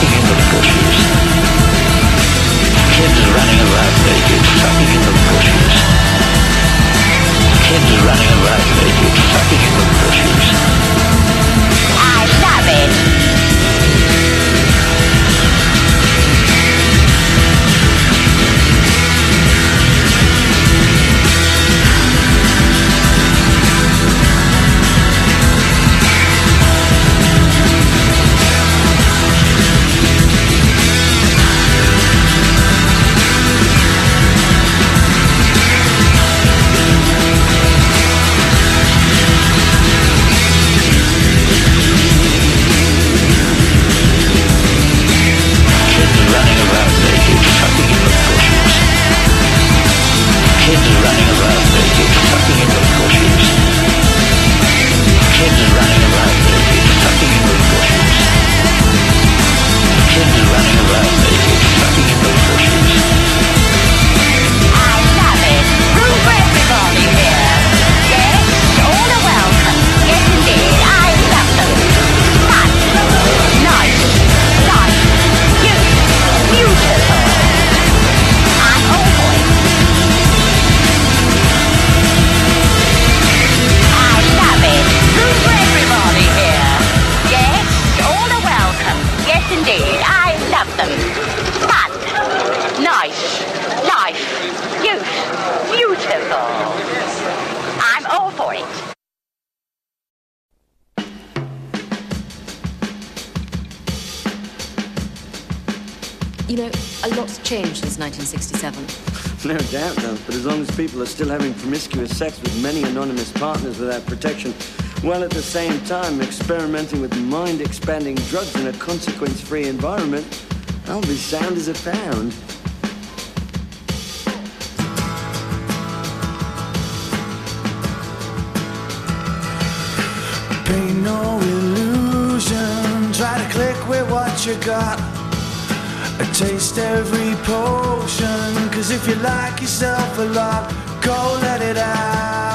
Sucking in the bushes. Kids running around naked, sucking in the bushes. Kids running around naked, sucking in the bushes. I love them. Fun. Nice. Life. Youth. Beautiful. I'm all for it. You know, a lot's changed since 1967. No doubt, though. But as long as people are still having promiscuous sex with many anonymous partners without protection, while at the same time experimenting with mind-expanding drugs in a consequence-free environment, I'll be sound as a pound. Paint no illusion. Try to click with what you got. Taste every potion. Cause if you like yourself a lot, go let it out.